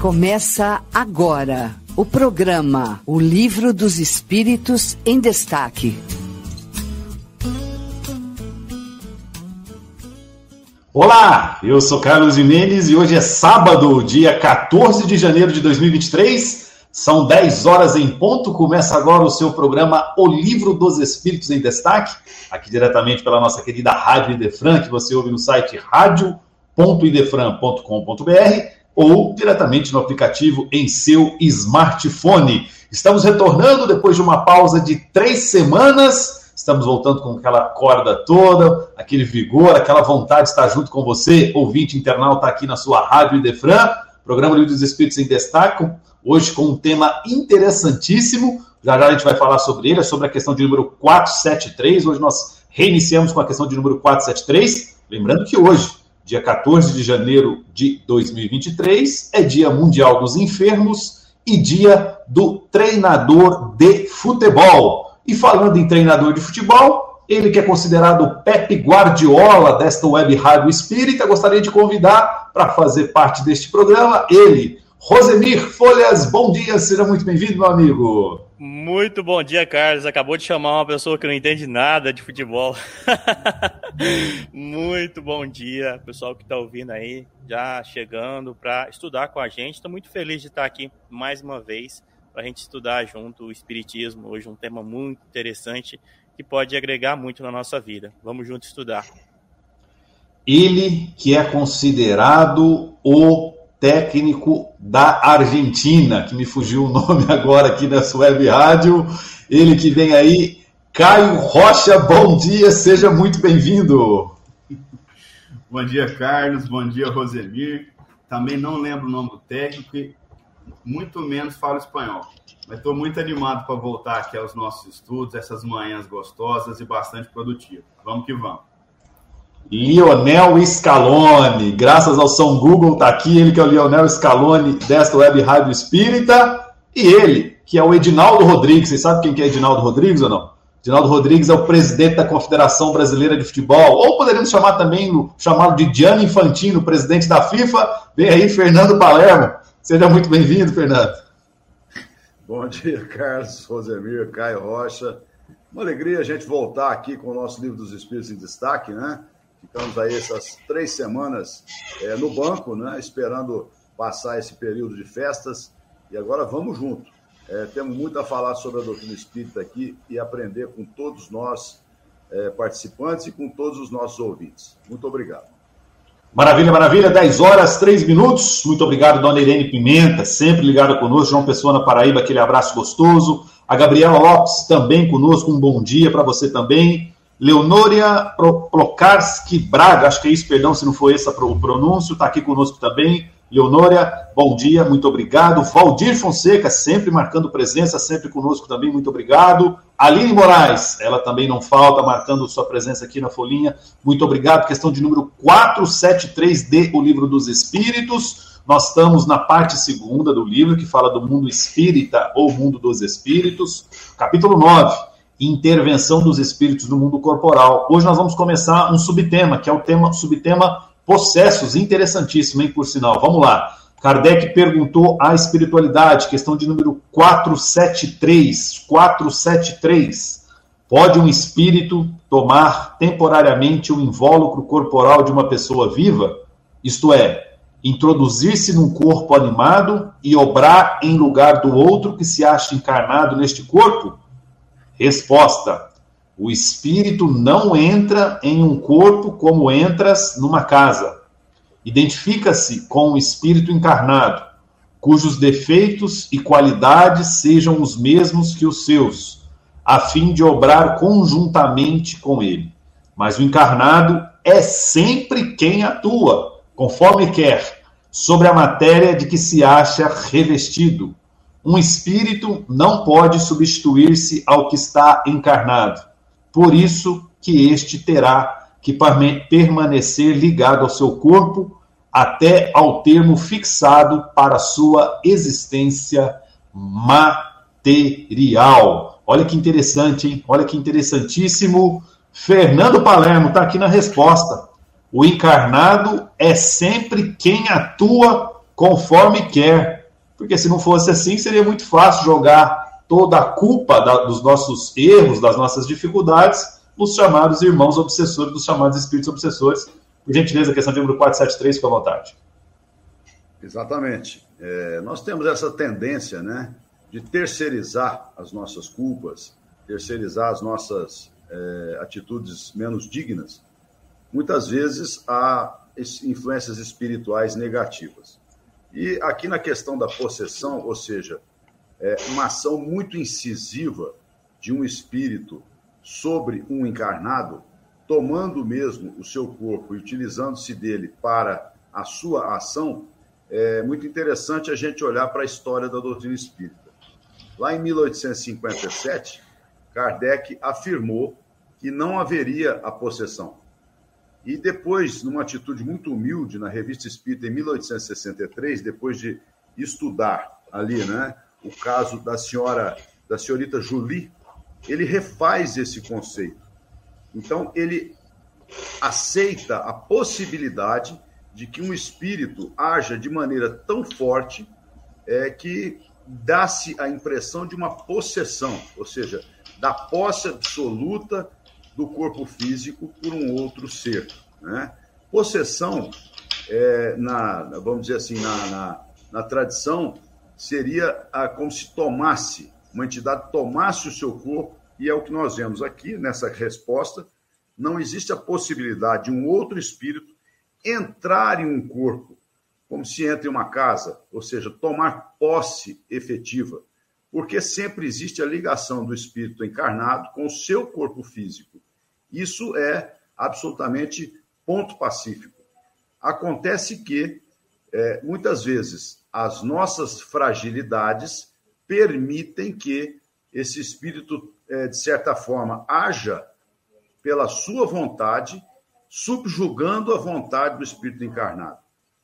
Começa agora o programa O Livro dos Espíritos em Destaque. Olá, eu sou Carlos Jimenez e hoje é sábado, dia 14 de janeiro de 2023. São 10 horas em ponto. Começa agora o seu programa O Livro dos Espíritos em Destaque, aqui diretamente pela nossa querida Rádio Idefran, que você ouve no site rádio.idefran.com.br ou diretamente no aplicativo em seu smartphone. Estamos retornando depois de uma pausa de três semanas. Estamos voltando com aquela corda toda, aquele vigor, aquela vontade de estar junto com você, ouvinte internauta aqui na sua Rádio Idefran, programa Livro dos Espíritos em Destaque, hoje com um tema interessantíssimo. Já já a gente vai falar sobre ele, é sobre a questão de número 473. Hoje nós reiniciamos com a questão de número 473. Lembrando que hoje, dia 14 de janeiro de 2023, é Dia Mundial dos Enfermos e Dia do Treinador de Futebol. E falando em treinador de futebol, ele que é considerado o Pepe Guardiola desta web rádio espírita, gostaria de convidar para fazer parte deste programa ele, Rosemir Folhas. Bom dia, seja muito bem-vindo, meu amigo. Muito bom dia, Carlos. Acabou de chamar uma pessoa que não entende nada de futebol. muito bom dia, pessoal que está ouvindo aí, já chegando para estudar com a gente. Estou muito feliz de estar aqui mais uma vez para a gente estudar junto o Espiritismo. Hoje um tema muito interessante que pode agregar muito na nossa vida. Vamos junto estudar. Ele que é considerado o técnico da Argentina, que me fugiu o nome agora aqui nessa web rádio. Ele que vem aí, Caio Rocha, bom dia, seja muito bem-vindo. Bom dia, Carlos, bom dia, Rosemir. Também não lembro o nome do técnico e muito menos falo espanhol. Mas estou muito animado para voltar aqui aos nossos estudos, essas manhãs gostosas e bastante produtivas. Vamos que vamos. Lionel Scaloni. Graças ao São Google, tá aqui ele que é o Lionel Scaloni desta Web Rádio Espírita. E ele, que é o Edinaldo Rodrigues. Vocês sabem quem que é Edinaldo Rodrigues ou não? Edinaldo Rodrigues é o presidente da Confederação Brasileira de Futebol, ou poderíamos chamar também, chamado de Gianni Infantino, presidente da FIFA. Vem aí, Fernando Palermo. Seja muito bem-vindo, Fernando. Bom dia, Carlos, Rosemir, Caio Rocha. Uma alegria a gente voltar aqui com o nosso livro dos Espíritos em Destaque, né? Ficamos aí essas três semanas é, no banco, né, esperando passar esse período de festas. E agora vamos junto. É, temos muito a falar sobre a doutrina espírita aqui e aprender com todos nós é, participantes e com todos os nossos ouvintes. Muito obrigado. Maravilha, maravilha. 10 horas, 3 minutos. Muito obrigado, dona Irene Pimenta, sempre ligada conosco. João Pessoa na Paraíba, aquele abraço gostoso. A Gabriela Lopes também conosco, um bom dia para você também. Leonoria Plokarski Braga, acho que é isso, perdão se não foi esse o pronúncio, está aqui conosco também. Leonória, bom dia, muito obrigado. Valdir Fonseca, sempre marcando presença, sempre conosco também, muito obrigado. Aline Moraes, ela também não falta, marcando sua presença aqui na folhinha, muito obrigado. Questão de número 473D, o Livro dos Espíritos. Nós estamos na parte segunda do livro, que fala do mundo espírita ou mundo dos espíritos, capítulo 9 intervenção dos espíritos no mundo corporal. Hoje nós vamos começar um subtema, que é o tema subtema possessos, interessantíssimo, hein, por sinal. Vamos lá. Kardec perguntou à espiritualidade, questão de número 473. 473. Pode um espírito tomar temporariamente o invólucro corporal de uma pessoa viva? Isto é, introduzir-se num corpo animado e obrar em lugar do outro que se acha encarnado neste corpo? Resposta: o espírito não entra em um corpo como entras numa casa. Identifica-se com o espírito encarnado, cujos defeitos e qualidades sejam os mesmos que os seus, a fim de obrar conjuntamente com ele. Mas o encarnado é sempre quem atua, conforme quer, sobre a matéria de que se acha revestido um espírito não pode substituir-se ao que está encarnado. Por isso que este terá que permanecer ligado ao seu corpo até ao termo fixado para sua existência material. Olha que interessante, hein? Olha que interessantíssimo. Fernando Palermo está aqui na resposta. O encarnado é sempre quem atua conforme quer. Porque se não fosse assim, seria muito fácil jogar toda a culpa da, dos nossos erros, das nossas dificuldades, nos chamados irmãos obsessores, dos chamados espíritos obsessores. Por gentileza, questão de número 473, fica à vontade. Exatamente. É, nós temos essa tendência, né, de terceirizar as nossas culpas, terceirizar as nossas é, atitudes menos dignas, muitas vezes há influências espirituais negativas. E aqui na questão da possessão, ou seja, é uma ação muito incisiva de um espírito sobre um encarnado, tomando mesmo o seu corpo e utilizando-se dele para a sua ação, é muito interessante a gente olhar para a história da doutrina espírita. Lá em 1857, Kardec afirmou que não haveria a possessão. E depois, numa atitude muito humilde, na Revista Espírita, em 1863, depois de estudar ali né, o caso da senhora, da senhorita Julie, ele refaz esse conceito. Então, ele aceita a possibilidade de que um espírito haja de maneira tão forte é, que dá-se a impressão de uma possessão, ou seja, da posse absoluta do corpo físico por um outro ser. Né? Possessão, é, na, vamos dizer assim, na, na, na tradição, seria a, como se tomasse, uma entidade tomasse o seu corpo, e é o que nós vemos aqui nessa resposta. Não existe a possibilidade de um outro espírito entrar em um corpo, como se entra em uma casa, ou seja, tomar posse efetiva, porque sempre existe a ligação do espírito encarnado com o seu corpo físico. Isso é absolutamente ponto pacífico. Acontece que, é, muitas vezes, as nossas fragilidades permitem que esse espírito, é, de certa forma, haja pela sua vontade subjugando a vontade do espírito encarnado.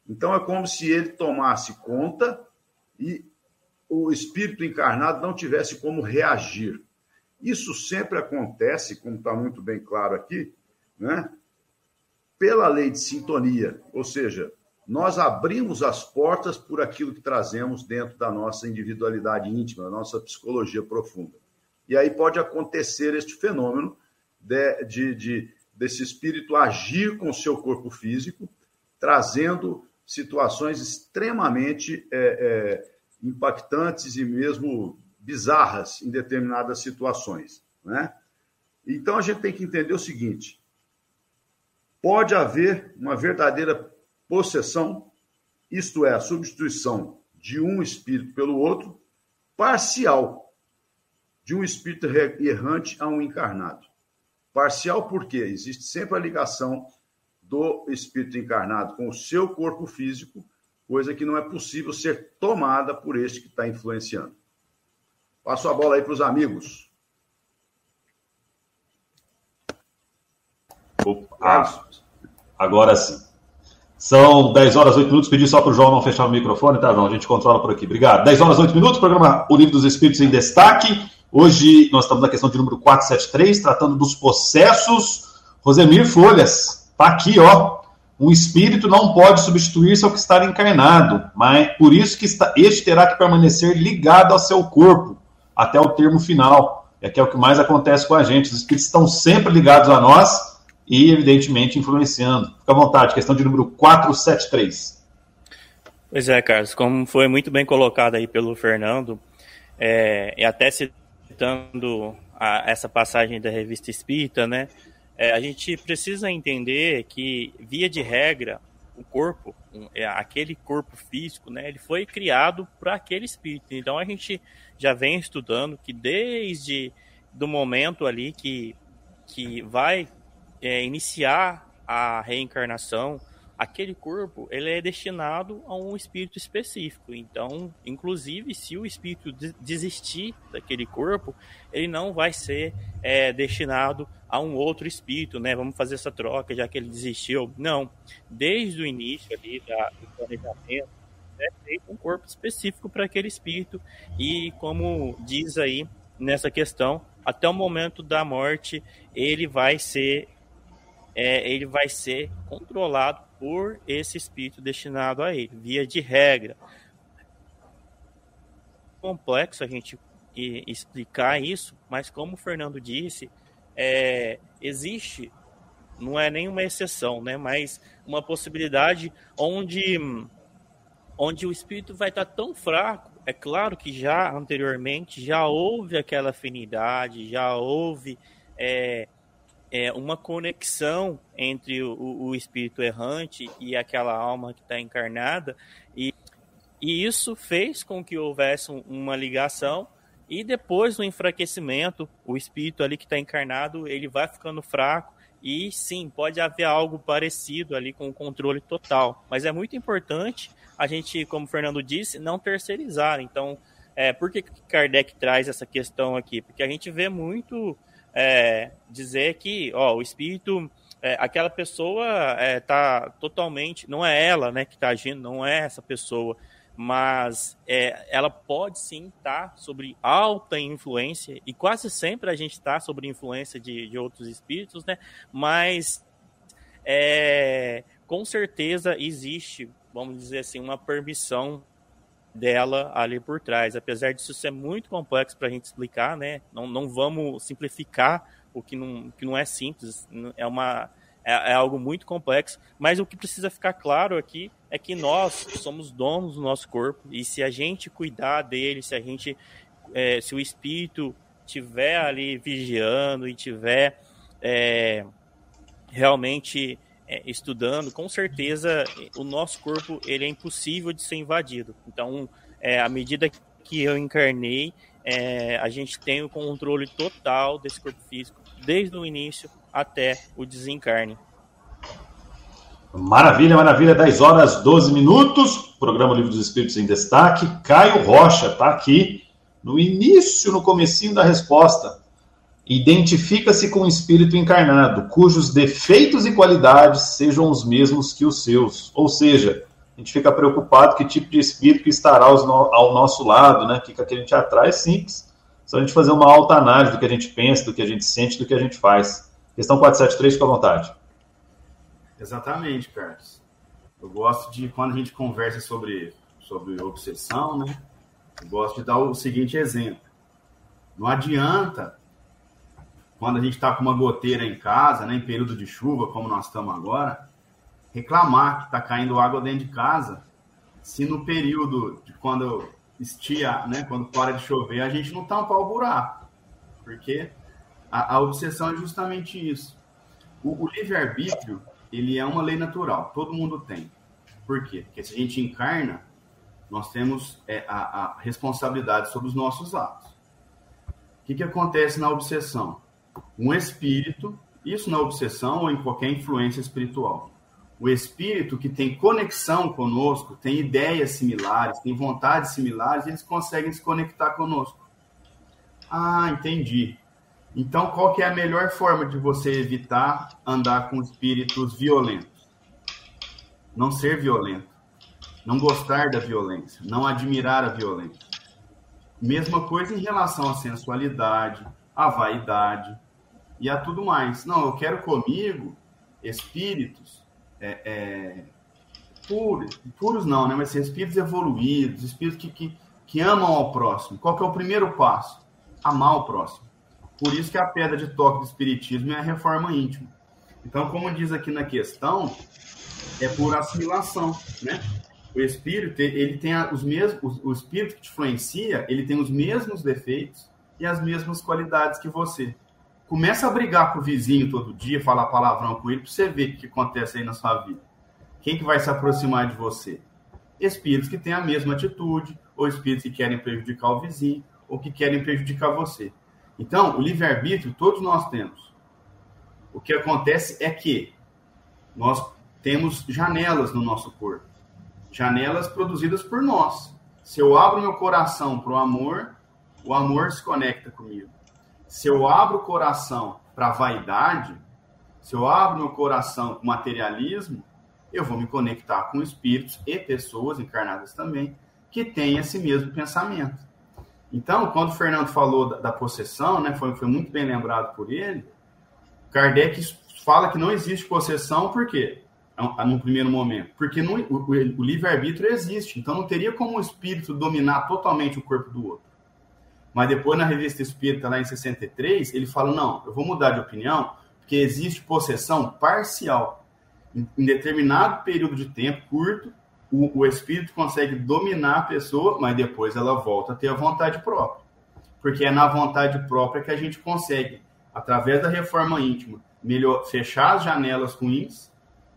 Então é como se ele tomasse conta e o espírito encarnado não tivesse como reagir. Isso sempre acontece, como está muito bem claro aqui, né? pela lei de sintonia, ou seja, nós abrimos as portas por aquilo que trazemos dentro da nossa individualidade íntima, da nossa psicologia profunda. E aí pode acontecer este fenômeno de, de, de desse espírito agir com o seu corpo físico, trazendo situações extremamente é, é, impactantes e mesmo bizarras em determinadas situações. Né? Então a gente tem que entender o seguinte: pode haver uma verdadeira possessão, isto é, a substituição de um espírito pelo outro, parcial, de um espírito errante a um encarnado. Parcial porque existe sempre a ligação do espírito encarnado com o seu corpo físico, coisa que não é possível ser tomada por este que está influenciando. Passo a bola aí para os amigos. Opa, agora sim. São 10 horas 8 minutos. Pedi só para o João não fechar o microfone, tá, João? A gente controla por aqui. Obrigado. 10 horas 8 minutos, programa O Livro dos Espíritos em Destaque. Hoje nós estamos na questão de número 473, tratando dos processos. Rosemir Folhas, tá aqui, ó. Um espírito não pode substituir-se ao que está encarnado, mas por isso que está, este terá que permanecer ligado ao seu corpo até o termo final. É que é o que mais acontece com a gente. Os espíritos estão sempre ligados a nós e, evidentemente, influenciando. Fica à vontade, questão de número 473. Pois é, Carlos, como foi muito bem colocado aí pelo Fernando, é, e até citando a, essa passagem da revista Espírita, né? É, a gente precisa entender que, via de regra, o corpo, é, aquele corpo físico, né, ele foi criado para aquele espírito. Então a gente já vem estudando que desde do momento ali que, que vai é, iniciar a reencarnação, aquele corpo ele é destinado a um espírito específico. Então, inclusive, se o espírito desistir daquele corpo, ele não vai ser é, destinado a um outro espírito, né? Vamos fazer essa troca já que ele desistiu. Não. Desde o início ali da, do planejamento, é feito um corpo específico para aquele espírito e, como diz aí nessa questão, até o momento da morte ele vai ser é, ele vai ser controlado por esse espírito destinado a ele, via de regra. Complexo a gente explicar isso, mas como o Fernando disse, é, existe, não é nenhuma exceção, né, mas uma possibilidade onde, onde o espírito vai estar tão fraco. É claro que já anteriormente já houve aquela afinidade, já houve é, é, uma conexão entre o, o, espírito errante e aquela alma que está encarnada, e, e isso fez com que houvesse uma ligação e depois do enfraquecimento, o espírito ali que está encarnado, ele vai ficando fraco e sim, pode haver algo parecido ali com o controle total. Mas é muito importante a gente, como o Fernando disse, não terceirizar. Então, é, por que Kardec traz essa questão aqui? Porque a gente vê muito é, dizer que ó, o espírito, é, aquela pessoa está é, totalmente, não é ela né, que está agindo, não é essa pessoa mas é, ela pode sim estar tá sobre alta influência, e quase sempre a gente está sobre influência de, de outros espíritos, né? Mas é, com certeza existe, vamos dizer assim, uma permissão dela ali por trás. Apesar disso ser muito complexo para a gente explicar, né? Não, não vamos simplificar o que não, que não é simples, é uma é, é, algo muito complexo, mas o que precisa ficar claro aqui é que nós somos donos do nosso corpo e se a gente cuidar dele, se a gente, é, se o espírito tiver ali vigiando e tiver é, realmente é, estudando, com certeza o nosso corpo ele é impossível de ser invadido. Então, é, à medida que eu encarnei, é, a gente tem o controle total desse corpo físico desde o início até o desencarne. Maravilha, maravilha. 10 horas 12 minutos. Programa Livro dos Espíritos em Destaque. Caio Rocha está aqui no início, no comecinho da resposta. Identifica-se com um espírito encarnado, cujos defeitos e qualidades sejam os mesmos que os seus. Ou seja, a gente fica preocupado que tipo de espírito estará ao nosso lado, né? O que, que a gente atrai é simples. Só a gente fazer uma alta análise do que a gente pensa, do que a gente sente, do que a gente faz. Questão 473, fica à vontade. Exatamente, Carlos. Eu gosto de, quando a gente conversa sobre, sobre obsessão, né? Eu gosto de dar o seguinte exemplo. Não adianta, quando a gente está com uma goteira em casa, né, em período de chuva, como nós estamos agora, reclamar que está caindo água dentro de casa, se no período de quando estia, né, quando para de chover, a gente não tampar o buraco. Porque a, a obsessão é justamente isso. O, o livre-arbítrio, ele é uma lei natural, todo mundo tem. Por quê? Porque se a gente encarna, nós temos é, a, a, responsabilidade sobre os nossos atos. O que, que acontece na obsessão? Um espírito, isso na obsessão ou em qualquer influência espiritual, o espírito que tem conexão conosco, tem ideias similares, tem vontades similares, eles conseguem se conectar conosco. Ah, entendi. Então, qual que é a melhor forma de você evitar andar com espíritos violentos? Não ser violento, não gostar da violência, não admirar a violência. Mesma coisa em relação à sensualidade, à vaidade e a tudo mais. Não, eu quero comigo espíritos é, é, puros, puros não, né? Mas espíritos evoluídos, espíritos que, que, que amam ao próximo. Qual que é o primeiro passo? Amar o próximo. Por isso que a pedra de toque do espiritismo é a reforma íntima. Então, como diz aqui na questão, é por assimilação, né? O espírito, ele tem os mesmos, o espírito que te influencia, ele tem os mesmos defeitos e as mesmas qualidades que você. Começa a brigar com o vizinho todo dia, falar palavrão com ele, para você ver o que acontece aí na sua vida. Quem que vai se aproximar de você? Espíritos que têm a mesma atitude, ou espíritos que querem prejudicar o vizinho, ou que querem prejudicar você. Então, o livre-arbítrio todos nós temos. O que acontece é que nós temos janelas no nosso corpo. Janelas produzidas por nós. Se eu abro meu coração para o amor, o amor se conecta comigo. Se eu abro o coração para a vaidade, se eu abro meu coração para o materialismo, eu vou me conectar com espíritos e pessoas encarnadas também que têm esse mesmo pensamento. Então, quando o Fernando falou da, da possessão, né, foi, foi muito bem lembrado por ele, Kardec fala que não existe possessão, por quê? No primeiro momento. Porque o, o livre-arbítrio existe. Então não teria como o espírito dominar totalmente o corpo do outro. Mas depois, na revista Espírita, lá em 63, ele fala: não, eu vou mudar de opinião, porque existe possessão parcial. Em, em determinado período de tempo curto, o, o espírito consegue dominar a pessoa, mas depois ela volta a ter a vontade própria. Porque é na vontade própria que a gente consegue, através da reforma íntima, melhor fechar as janelas ruins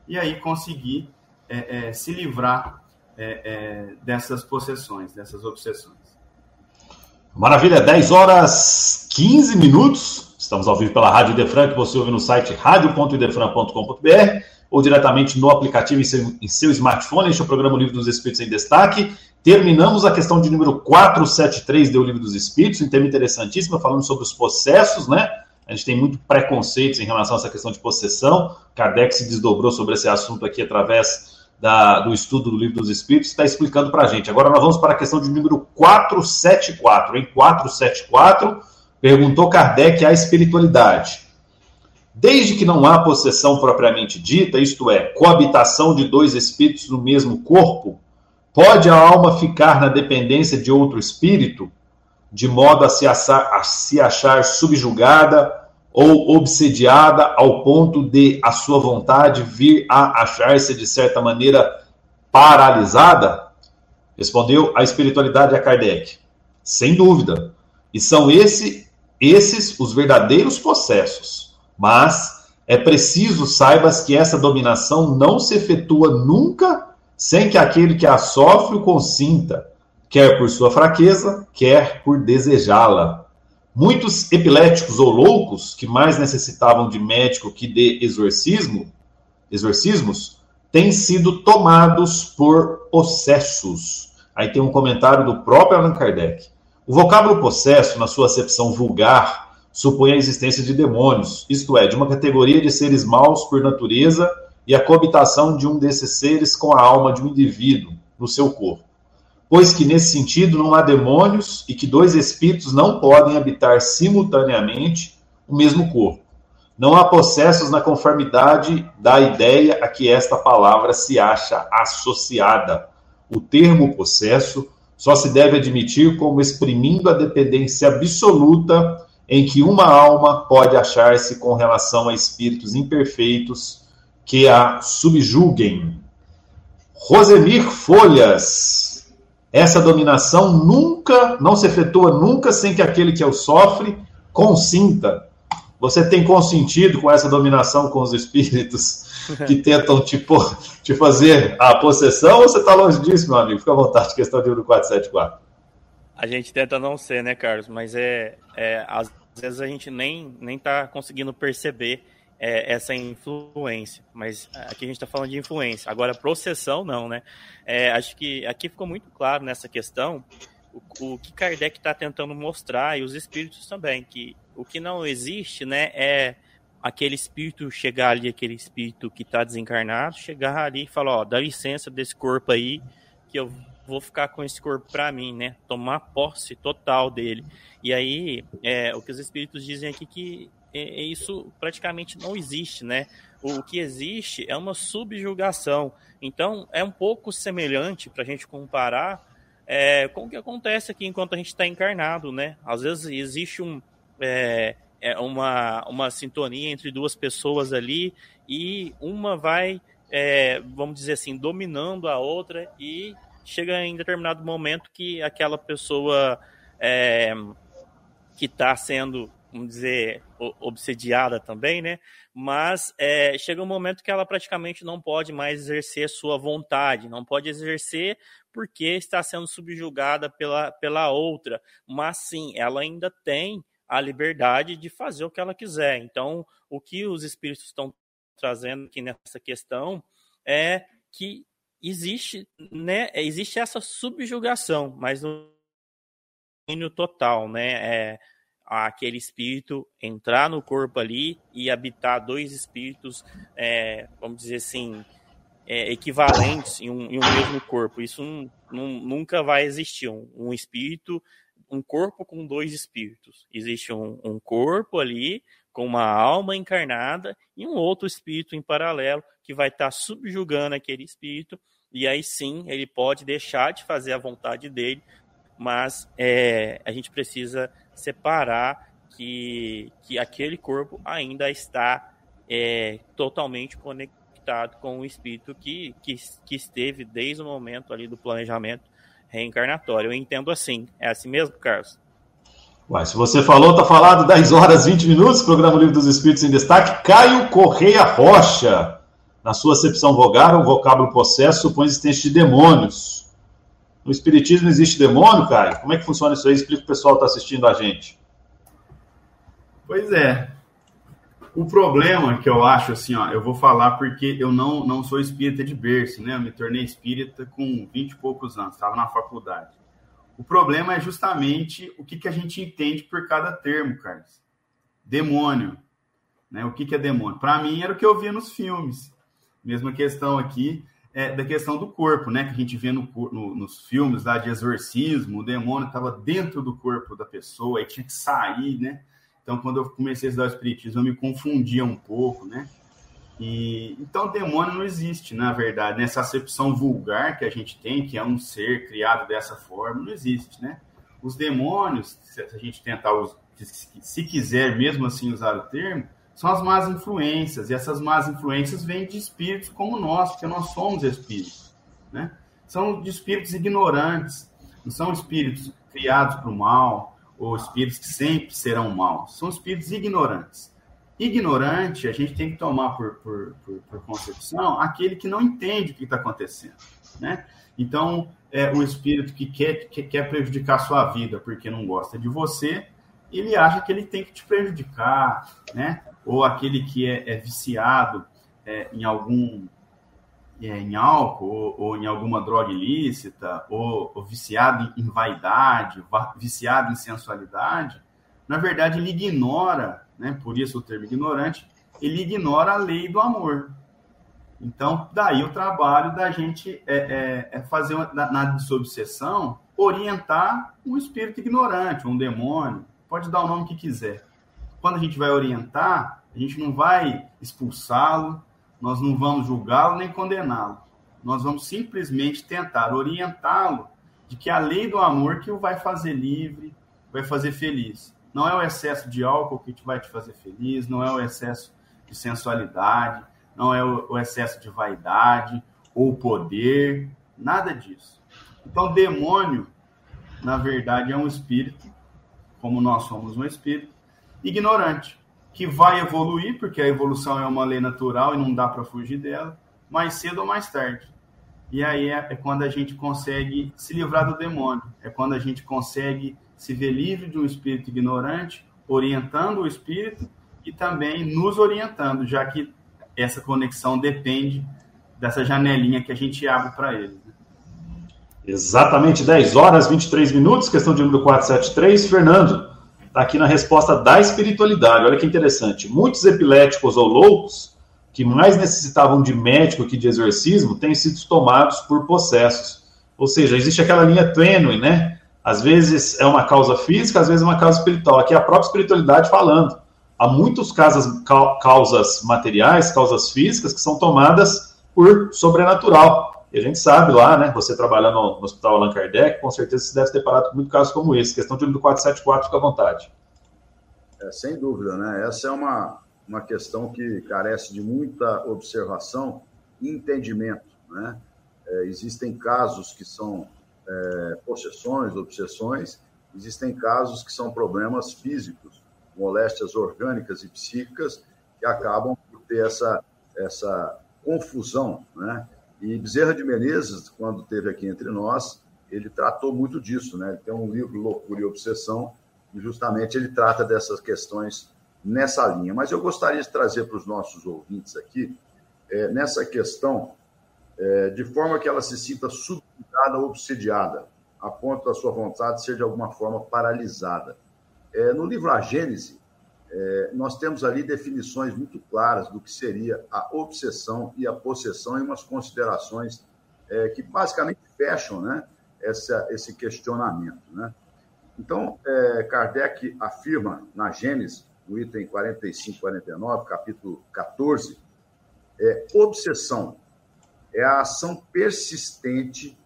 e aí conseguir é, é, se livrar é, é dessas possessões, dessas obsessões. Maravilha, 10 horas 15 minutos. Estamos ao vivo pela Rádio Idefran, que você ouve no site radio.idefran.com.br ou diretamente no aplicativo em seu, em seu, smartphone. Este é o programa Livro dos Espíritos em Destaque. Terminamos a questão de número 473 do Livro dos Espíritos, um tema interessantíssimo, falando sobre os processos, né? A gente tem muito preconceitos em relação a essa questão de possessão. Kardec se desdobrou sobre esse assunto aqui através da, do estudo do Livro dos Espíritos, está explicando para a gente. Agora nós vamos para a questão de número 474. Em 474, perguntou Kardec à espiritualidade. Desde que não há possessão propriamente dita, isto é, coabitação de dois espíritos no mesmo corpo, pode a alma ficar na dependência de outro espírito, de modo a se, achar, a se achar subjugada ou obsediada ao ponto de a sua vontade vir a achar-se de certa maneira paralisada? Respondeu a espiritualidade a Kardec. Sem dúvida. E são esse, esses os verdadeiros processos. Mas é preciso saibas que essa dominação não se efetua nunca sem que aquele que a sofre o consinta, quer por sua fraqueza, quer por desejá-la. Muitos epiléticos ou loucos, que mais necessitavam de médico que de exorcismo, exorcismos, têm sido tomados por possessos. Aí tem um comentário do próprio Allan Kardec. O vocábulo possesso, na sua acepção vulgar, supõe a existência de demônios, isto é, de uma categoria de seres maus por natureza e a coabitação de um desses seres com a alma de um indivíduo no seu corpo pois que nesse sentido não há demônios e que dois espíritos não podem habitar simultaneamente o mesmo corpo. Não há processos na conformidade da ideia a que esta palavra se acha associada. O termo processo só se deve admitir como exprimindo a dependência absoluta em que uma alma pode achar-se com relação a espíritos imperfeitos que a subjuguem. Rosemir Folhas, essa dominação nunca, não se efetua nunca sem que aquele que o sofre consinta. Você tem consentido com essa dominação com os espíritos que tentam te, te fazer a possessão ou você está longe disso, meu amigo? Fica à vontade, questão livro 474. A gente tenta não ser, né, Carlos? Mas é, é às vezes a gente nem está conseguindo perceber é, essa influência. Mas aqui a gente está falando de influência. Agora, processão, não, né? É, acho que aqui ficou muito claro nessa questão o, o que Kardec está tentando mostrar, e os espíritos também, que o que não existe, né, é aquele espírito chegar ali, aquele espírito que está desencarnado, chegar ali e falar, ó, dá licença desse corpo aí, que eu vou ficar com esse corpo para mim, né? Tomar posse total dele. E aí, é, o que os espíritos dizem aqui que é, é, isso praticamente não existe, né? O que existe é uma subjugação. Então, é um pouco semelhante para a gente comparar é, com o que acontece aqui enquanto a gente está encarnado, né? Às vezes existe um, é, é uma, uma sintonia entre duas pessoas ali e uma vai, é, vamos dizer assim, dominando a outra e chega em determinado momento que aquela pessoa é, que está sendo vamos dizer, obsediada também, né? Mas é, chega um momento que ela praticamente não pode mais exercer sua vontade, não pode exercer porque está sendo subjugada pela, pela outra. Mas sim, ela ainda tem a liberdade de fazer o que ela quiser. Então, o que os espíritos estão trazendo aqui nessa questão é que existe, né, existe essa subjugação, mas no total, né? É, aquele espírito entrar no corpo ali e habitar dois espíritos, é, vamos dizer assim, é, equivalentes em um, em um, mesmo corpo. Isso nunca vai existir. Um, um, espírito, um corpo com dois espíritos. Existe um, um corpo ali, com uma alma encarnada e um outro espírito em paralelo que vai estar subjugando aquele espírito, e aí sim ele pode deixar de fazer a vontade dele, mas é, a gente precisa separar que, que aquele corpo ainda está é, totalmente conectado com o espírito que, que, que esteve desde o momento ali do planejamento reencarnatório. Eu entendo assim. É assim mesmo, Carlos? Ué, se você falou, tá falado 10 horas 20 minutos, programa Livro dos Espíritos em Destaque. Caio Correia Rocha. Na sua acepção vogal, o vocábulo possesso supõe existência de demônios. No Espiritismo existe demônio, Caio? Como é que funciona isso aí? Explica o pessoal que está assistindo a gente. Pois é. O problema que eu acho, assim, ó, eu vou falar porque eu não, não sou espírita de berço, né? Eu me tornei espírita com 20 e poucos anos, estava na faculdade. O problema é justamente o que, que a gente entende por cada termo, Carlos. Demônio. Né? O que, que é demônio? Para mim era o que eu via nos filmes. Mesma questão aqui é, da questão do corpo, né? Que a gente vê no, no, nos filmes lá de exorcismo, o demônio estava dentro do corpo da pessoa, e tinha que sair, né? Então, quando eu comecei a estudar o espiritismo, eu me confundia um pouco, né? E, então, demônio não existe, na verdade. Nessa acepção vulgar que a gente tem, que é um ser criado dessa forma, não existe, né? Os demônios, se a gente tentar, se quiser mesmo assim usar o termo, são as más influências. E essas más influências vêm de espíritos como nós, porque nós somos espíritos, né? São de espíritos ignorantes, não são espíritos criados para o mal, ou espíritos que sempre serão maus. São espíritos ignorantes. Ignorante, a gente tem que tomar por, por, por, por concepção aquele que não entende o que está acontecendo. Né? Então, é, o espírito que quer, que quer prejudicar sua vida porque não gosta de você, ele acha que ele tem que te prejudicar, né? ou aquele que é, é viciado é, em algum é, em álcool ou, ou, em alguma droga ilícita, ou, ou, viciado em vaidade, viciado em sensualidade, na verdade ele ignora, né, por isso o termo ignorante, ele ignora a lei do amor. Então, daí o trabalho da gente é, é, é fazer, na, na desobsessão, orientar um espírito ignorante, um demônio, pode dar o nome que quiser. Quando a gente vai orientar, a gente não vai expulsá-lo, nós não vamos julgá-lo nem condená-lo. Nós vamos simplesmente tentar orientá-lo de que a lei do amor que o vai fazer livre, vai fazer feliz. Não é o excesso de álcool que vai te fazer feliz, não é o excesso de sensualidade, não é o excesso de vaidade ou poder, nada disso. Então, demônio, na verdade, é um espírito, como nós somos um espírito, ignorante que vai evoluir, porque a evolução é uma lei natural e não dá para fugir dela, mais cedo ou mais tarde. E aí é, é, quando a gente consegue se livrar do demônio, é quando a gente consegue se ver livre de um espírito ignorante, orientando o espírito e também nos orientando, já que essa conexão depende dessa janelinha que a gente abre para ele. Né? Exatamente 10 horas 23 minutos, questão de número 473. Fernando, está aqui na resposta da espiritualidade. Olha que interessante. Muitos epiléticos ou loucos que mais necessitavam de médico que de exorcismo têm sido tomados por possessos. Ou seja, existe aquela linha tênue, né? Às vezes é uma causa física, às vezes é uma causa espiritual. Aqui é a própria espiritualidade falando. Há muitas causas, causas materiais, causas físicas que são tomadas por sobrenatural. E a gente sabe lá, né? Você trabalhando no, Hospital Allan Kardec, com certeza você deve ter parado com muito casos como esse. Questão de número 474, fica à vontade. É, sem dúvida, né? Essa é uma, uma questão que carece de muita observação e entendimento, né? É, existem casos que são é, possessões, obsessões, existem casos que são problemas físicos, moléstias orgânicas e psíquicas, que acabam por ter essa, essa confusão, né? E Bezerra de Menezes, quando esteve aqui entre nós, ele tratou muito disso, né? Ele tem um livro Loucura e Obsessão, e justamente ele trata dessas questões nessa linha. Mas eu gostaria de trazer para os nossos ouvintes aqui, é, nessa questão, é, de forma que ela se sinta subjugada ou obsediada, a ponto da sua vontade ser de alguma forma paralisada. É, no livro A Gênese, é, nós temos ali definições muito claras do que seria a obsessão e a possessão e umas considerações é, que basicamente fecham né, essa, esse questionamento. Né? Então, é, Kardec afirma na Gênesis, no item 45, 49, capítulo 14, é obsessão. É a ação persistente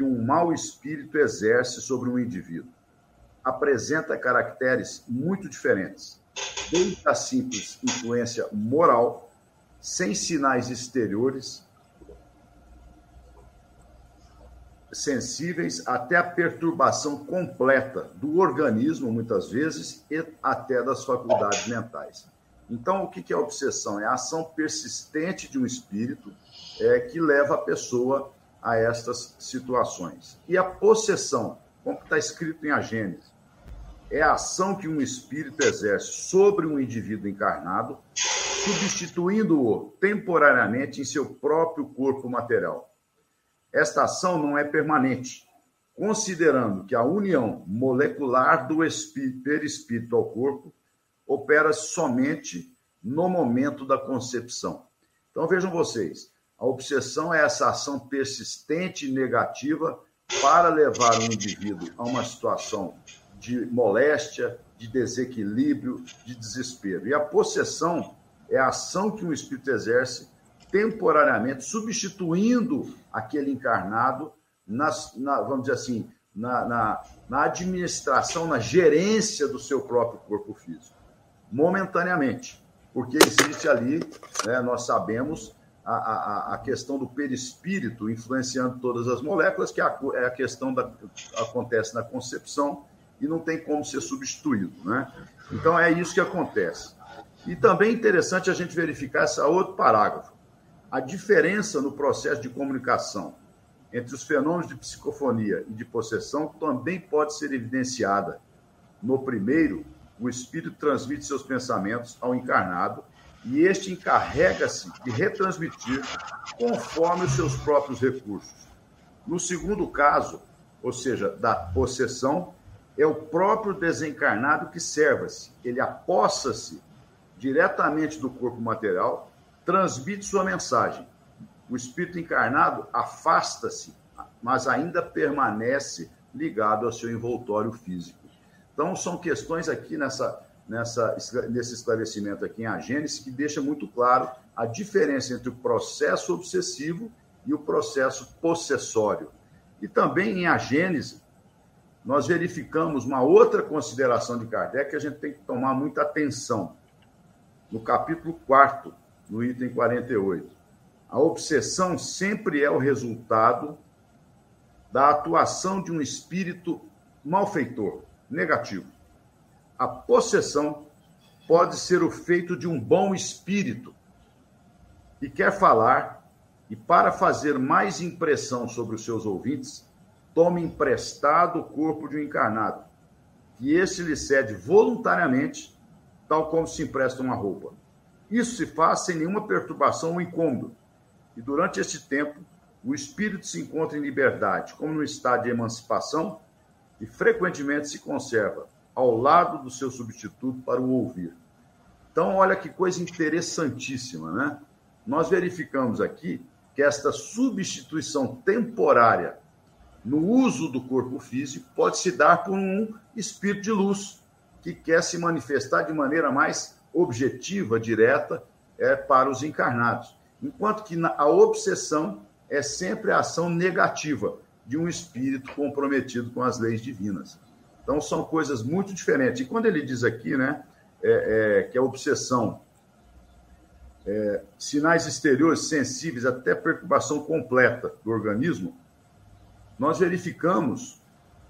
que um mau espírito exerce sobre um indivíduo. Apresenta caracteres muito diferentes, desde a simples influência moral, sem sinais exteriores, sensíveis até a perturbação completa do organismo, muitas vezes, e até das faculdades mentais. Então, o que é obsessão? É a ação persistente de um espírito é, que leva a pessoa a estas situações. E a possessão, como está escrito em A Gênesis, é a ação que um espírito exerce sobre um indivíduo encarnado, substituindo-o temporariamente em seu próprio corpo material. Esta ação não é permanente, considerando que a união molecular do perispírito ao corpo opera somente no momento da concepção. Então vejam vocês, a obsessão é essa ação persistente e negativa para levar um indivíduo a uma situação de moléstia, de desequilíbrio, de desespero. E a possessão é a ação que um espírito exerce temporariamente, substituindo aquele encarnado, na, vamos dizer assim, na, na, na administração, na gerência do seu próprio corpo físico, momentaneamente, porque existe ali, né, nós sabemos, a, a, a, questão do perispírito influenciando todas as moléculas, que é a, é a questão da acontece na concepção e não tem como ser substituído, né? Então é isso que acontece. E também é interessante a gente verificar esse outro parágrafo. A diferença no processo de comunicação entre os fenômenos de psicofonia e de possessão também pode ser evidenciada. No primeiro, o espírito transmite seus pensamentos ao encarnado e este encarrega-se de retransmitir conforme os seus próprios recursos. No segundo caso, ou seja, da possessão, é o próprio desencarnado que serva-se, ele apossa-se diretamente do corpo material, transmite sua mensagem. O espírito encarnado afasta-se, mas ainda permanece ligado ao seu envoltório físico. Então, são questões aqui nessa nessa, nesse esclarecimento aqui em A Gênese, que deixa muito claro a diferença entre o processo obsessivo e o processo possessório. E também em A Gênese, nós verificamos uma outra consideração de Kardec que a gente tem que tomar muita atenção. No capítulo 4, no item 48. A obsessão sempre é o resultado da atuação de um espírito malfeitor, negativo a possessão pode ser o feito de um bom espírito que quer falar e, para fazer mais impressão sobre os seus ouvintes, tome emprestado o corpo de um encarnado, que esse lhe cede voluntariamente, tal como se empresta uma roupa. Isso se faz sem nenhuma perturbação ou incômodo, e durante este tempo o espírito se encontra em liberdade, como no estado de emancipação, e frequentemente se conserva ao lado do seu substituto para o ouvir. Então, olha que coisa interessantíssima, né? Nós verificamos aqui que esta substituição temporária no uso do corpo físico pode se dar por um espírito de luz que quer se manifestar de maneira mais objetiva, direta, é, para os encarnados. Enquanto que a obsessão é sempre a ação negativa de um espírito comprometido com as leis divinas. Então, são coisas muito diferentes. E quando ele diz aqui, né, é, é, que a obsessão, é, sinais exteriores sensíveis até perturbação completa do organismo, nós verificamos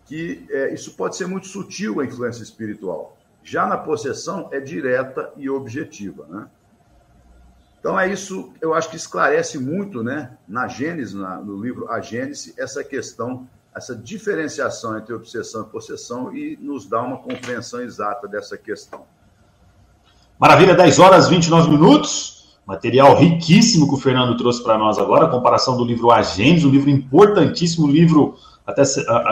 que é, isso pode ser muito sutil, a influência espiritual. Já na possessão, é direta e objetiva, né? Então é isso, eu acho que esclarece muito, né, na Gênesis, na, no livro A Gênesis, essa questão essa diferenciação entre obsessão e possessão e nos dá uma compreensão exata dessa questão. Maravilha, 10 horas 29 minutos. Material riquíssimo que o Fernando trouxe para nós agora, comparação do livro Agentes, um livro importantíssimo, um livro, até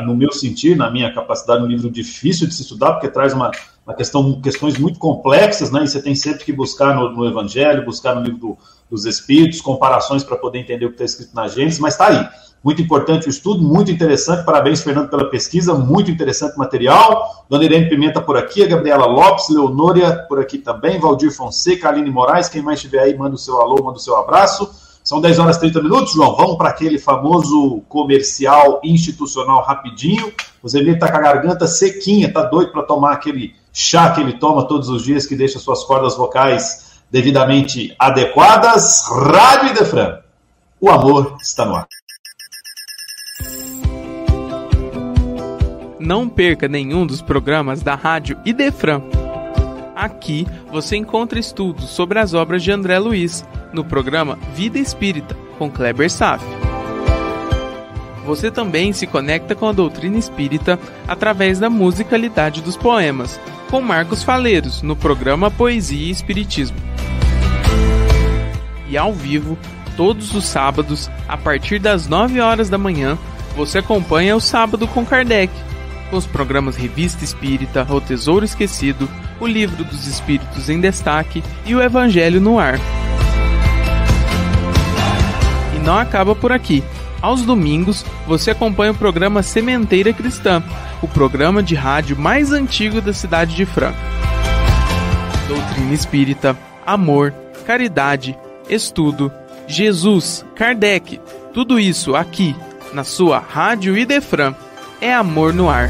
no meu sentir, na minha capacidade, um livro difícil de se estudar, porque traz uma, uma questão, questões muito complexas, né? E você tem sempre que buscar no, no Evangelho, buscar no livro do, dos espíritos, comparações para poder entender o que está escrito na Gênesis, mas está aí. Muito importante o estudo, muito interessante. Parabéns, Fernando, pela pesquisa. Muito interessante o material. Dona Irene Pimenta por aqui, a Gabriela Lopes, Leonória por aqui também, Valdir Fonseca, Aline Moraes. Quem mais estiver aí, manda o seu alô, manda o seu abraço. São 10 horas e 30 minutos, João. Vamos para aquele famoso comercial institucional rapidinho. O Zemir está com a garganta sequinha, tá doido para tomar aquele chá que ele toma todos os dias que deixa suas cordas vocais devidamente adequadas. Rádio Idefran. O amor está no ar. Não perca nenhum dos programas da Rádio Idefran. Aqui você encontra estudos sobre as obras de André Luiz, no programa Vida Espírita, com Kleber Saf. Você também se conecta com a doutrina espírita através da musicalidade dos poemas, com Marcos Faleiros, no programa Poesia e Espiritismo. E ao vivo, todos os sábados, a partir das 9 horas da manhã, você acompanha o Sábado com Kardec com os programas Revista Espírita, O Tesouro Esquecido, O Livro dos Espíritos em Destaque e o Evangelho no Ar. E não acaba por aqui. Aos domingos, você acompanha o programa Sementeira Cristã, o programa de rádio mais antigo da cidade de Franca. Doutrina espírita, amor, caridade, estudo, Jesus, Kardec, tudo isso aqui, na sua Rádio Idefran é Amor no Ar.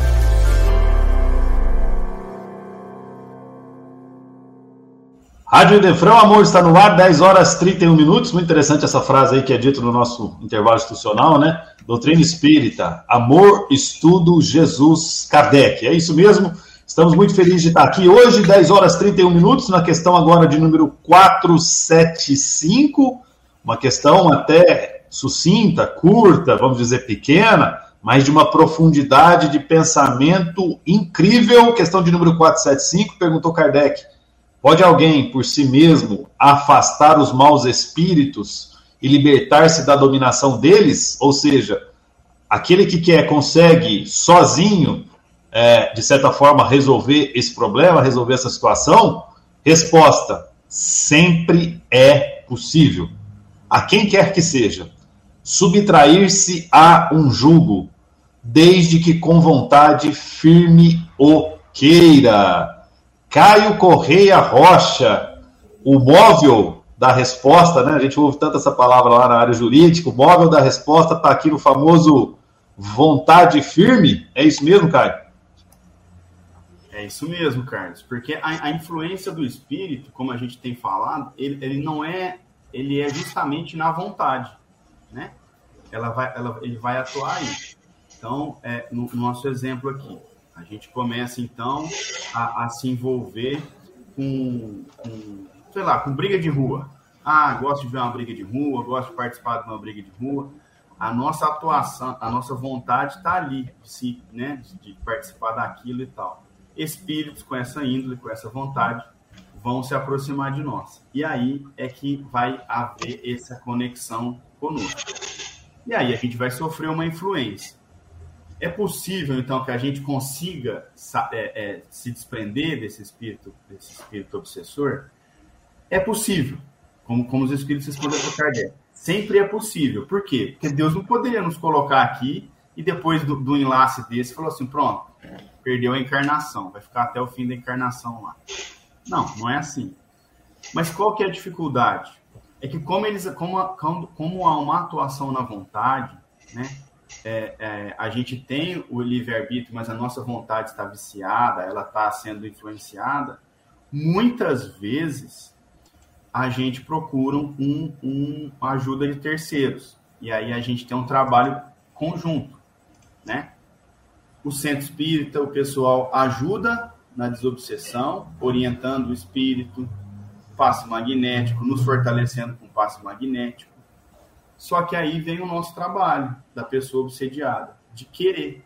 Rádio Defrão, amor está no ar, 10 horas 31 minutos. Muito interessante essa frase aí que é dita no nosso intervalo institucional, né? Doutrina espírita, amor, estudo, Jesus, Kardec. É isso mesmo. Estamos muito felizes de estar aqui hoje, 10 horas 31 minutos, na questão agora de número 475. Uma questão até sucinta, curta, vamos dizer pequena, mas de uma profundidade de pensamento incrível. Questão de número 475, perguntou Kardec: pode alguém, por si mesmo, afastar os maus espíritos e libertar-se da dominação deles? Ou seja, aquele que quer consegue sozinho, é, de certa forma, resolver esse problema, resolver essa situação? Resposta: sempre é possível. A quem quer que seja subtrair-se a um jugo, desde que com vontade firme o queira. Caio Correia Rocha, o móvel da resposta, né? A gente ouve tanto essa palavra lá na área jurídica, o móvel da resposta está aqui no famoso vontade firme. É isso mesmo, Caio? É isso mesmo, Carlos, porque a, a, influência do espírito, como a gente tem falado, ele, ele não é, ele é justamente na vontade, né? Ela vai, ela, ele vai atuar aí. Então, é, no, no, nosso exemplo aqui, a gente começa então a, a se envolver com, com, sei lá, com briga de rua. Ah, gosto de ver uma briga de rua, gosto de participar de uma briga de rua. A nossa atuação, a nossa vontade está ali, de, se, né, de participar daquilo e tal. Espíritos com essa índole, com essa vontade, vão se aproximar de nós. E aí é que vai haver essa conexão conosco. E aí a gente vai sofrer uma influência. É possível, então, que a gente consiga é, é, se desprender desse espírito, desse espírito obsessor? É possível, como, como os espíritos respondem para Kardec. Sempre é possível. Por quê? Porque Deus não poderia nos colocar aqui e depois do, do enlace desse, falou assim: pronto, perdeu a encarnação, vai ficar até o fim da encarnação lá. Não, não é assim. Mas qual que é a dificuldade? É que como eles como, como há uma atuação na vontade, né? É, é, a gente tem o livre-arbítrio, mas a nossa vontade está viciada, ela está sendo influenciada, muitas vezes a gente procura um, um, ajuda de terceiros. E aí a gente tem um trabalho conjunto, né? O centro espírita, o pessoal ajuda na desobsessão, orientando o espírito, passe magnético, nos fortalecendo com passe magnético. Só que aí vem o nosso trabalho da pessoa obsediada, de querer,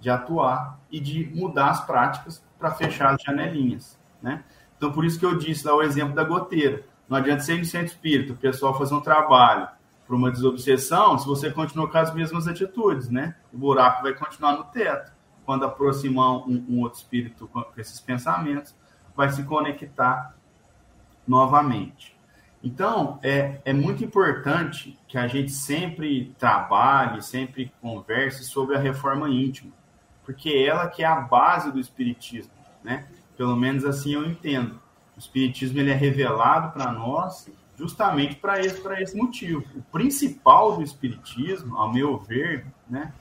de atuar e de mudar as práticas para fechar as janelinhas, né? Então, por isso que eu disse lá o exemplo da goteira. Não adianta ser no centro espírita, o pessoal fazer um trabalho para uma desobsessão se você continua com as mesmas atitudes, né? O buraco vai continuar no teto. Quando aproximar um, um outro espírito com esses pensamentos, vai se conectar novamente. Então, é, é muito importante que a gente sempre trabalhe, sempre converse sobre a reforma íntima, porque ela que é a base do espiritismo, né? Pelo menos assim eu entendo. O espiritismo ele é revelado para nós justamente para esse, esse motivo. O principal do espiritismo, ao meu ver, né,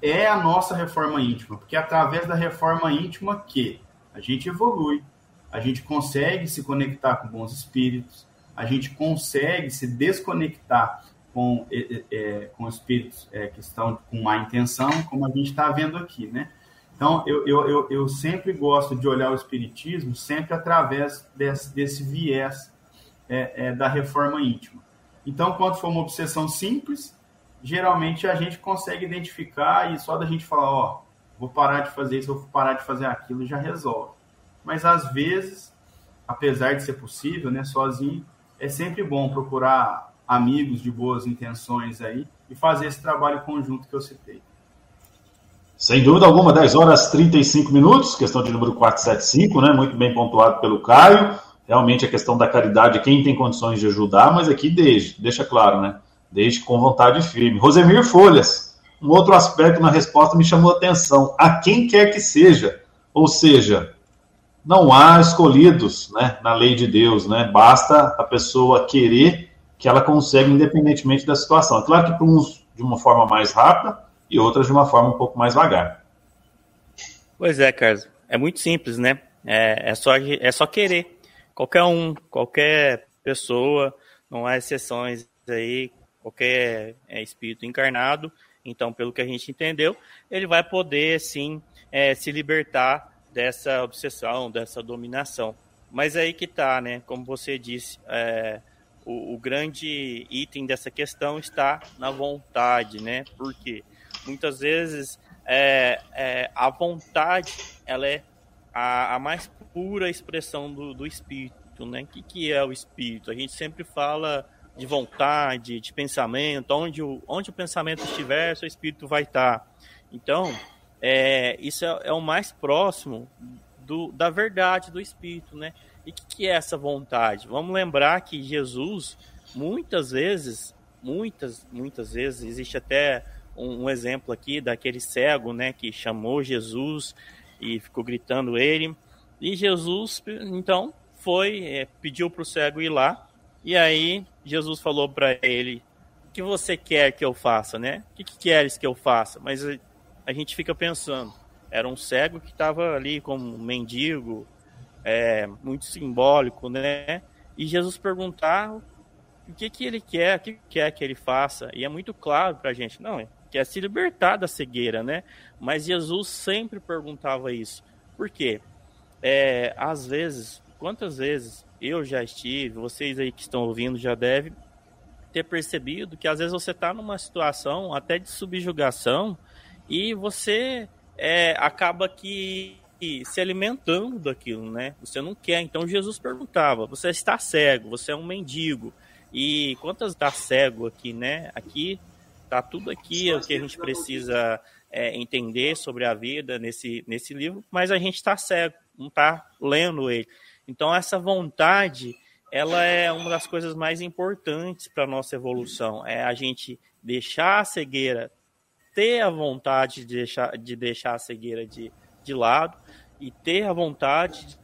é a nossa reforma íntima, porque é através da reforma íntima que a gente evolui, a gente consegue se conectar com bons espíritos, a gente consegue se desconectar com, é, é, com espíritos é, que estão com má intenção, como a gente está vendo aqui, né? Então, eu, eu, eu, eu, sempre gosto de olhar o espiritismo sempre através desse, desse viés é, é, da reforma íntima. Então, quando for uma obsessão simples, geralmente a gente consegue identificar e só da gente falar, ó, vou parar de fazer isso, vou parar de fazer aquilo, já resolve. Mas às vezes, apesar de ser possível, né, sozinho, é sempre bom procurar amigos de boas intenções aí e fazer esse trabalho conjunto que eu citei. Sem dúvida alguma, 10 horas 35 minutos, questão de número 475, né? Muito bem pontuado pelo Caio. Realmente a questão da caridade, quem tem condições de ajudar, mas aqui deixa, deixa claro, né? Desde com vontade firme. Rosemir Folhas, um outro aspecto na resposta me chamou a atenção. A quem quer que seja, ou seja, não há escolhidos né, na lei de Deus, né? Basta a pessoa querer que ela consegue, independentemente da situação. É claro que para uns de uma forma mais rápida e outras de uma forma um pouco mais vagar. Pois é, Carlos. É muito simples, né? É, é, só, é só querer. Qualquer um, qualquer pessoa, não há exceções aí qualquer é, espírito encarnado, então, pelo que a gente entendeu, ele vai poder, sim, é, se libertar dessa obsessão, dessa dominação. Mas aí que tá, né? Como você disse, é, o, o, grande item dessa questão está na vontade, né? Porque muitas vezes é, é, a vontade ela é a, a mais pura expressão do, do espírito, né? O que, que é o espírito? A gente sempre fala de vontade, de pensamento, onde o, onde o pensamento estiver, seu espírito vai estar. Então, é, isso é, é, o mais próximo do, da verdade do espírito, né? E o que, que é essa vontade? Vamos lembrar que Jesus, muitas vezes, muitas, muitas vezes, existe até um, um exemplo aqui daquele cego, né, que chamou Jesus e ficou gritando ele. E Jesus, então, foi, é, pediu para o cego ir lá e aí Jesus falou para ele: "O que você quer que eu faça, né? O que, que queres que eu faça?" Mas a gente fica pensando, era um cego que estava ali como um mendigo, é, muito simbólico, né? E Jesus perguntar o que que ele quer, o que quer que ele faça, e é muito claro para a gente, não, quer se libertar da cegueira, né? Mas Jesus sempre perguntava isso. Por quê? É, às vezes, quantas vezes eu já estive, vocês aí que estão ouvindo já devem ter percebido que às vezes você está numa situação até de subjugação e você é, acaba que se alimentando daquilo, né? Você não quer. Então Jesus perguntava: você está cego? Você é um mendigo? E quantas está cego aqui, né? Aqui tá tudo aqui o que a gente precisa é, entender sobre a vida nesse nesse livro, mas a gente está cego, não está lendo ele. Então essa vontade, ela é uma das coisas mais importantes para a nossa evolução, é a gente deixar a cegueira, ter a vontade de deixar, de deixar a cegueira de, de lado e ter a vontade